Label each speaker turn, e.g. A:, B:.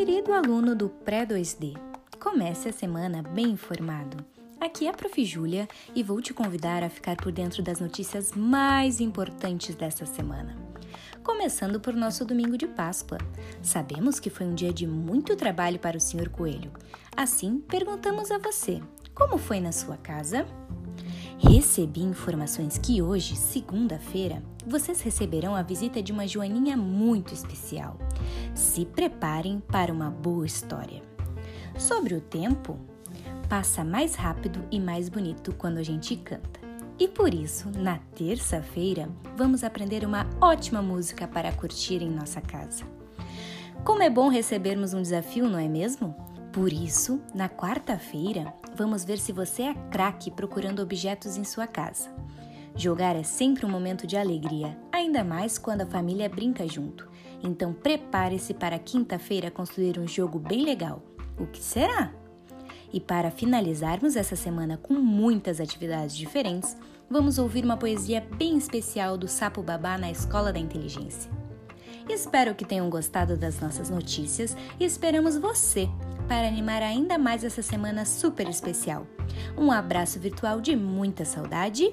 A: Querido aluno do Pré-2D, comece a semana bem informado. Aqui é a Prof. Júlia e vou te convidar a ficar por dentro das notícias mais importantes dessa semana. Começando por nosso domingo de Páscoa. Sabemos que foi um dia de muito trabalho para o Sr. Coelho. Assim, perguntamos a você: como foi na sua casa? Recebi informações que hoje, segunda-feira, vocês receberão a visita de uma joaninha muito especial. Se preparem para uma boa história. Sobre o tempo, passa mais rápido e mais bonito quando a gente canta. E por isso, na terça-feira, vamos aprender uma ótima música para curtir em nossa casa. Como é bom recebermos um desafio, não é mesmo? Por isso, na quarta-feira, vamos ver se você é craque procurando objetos em sua casa. Jogar é sempre um momento de alegria, ainda mais quando a família brinca junto. Então prepare-se para quinta-feira construir um jogo bem legal. O que será? E para finalizarmos essa semana com muitas atividades diferentes, vamos ouvir uma poesia bem especial do Sapo Babá na Escola da Inteligência. Espero que tenham gostado das nossas notícias e esperamos você para animar ainda mais essa semana super especial. Um abraço virtual de muita saudade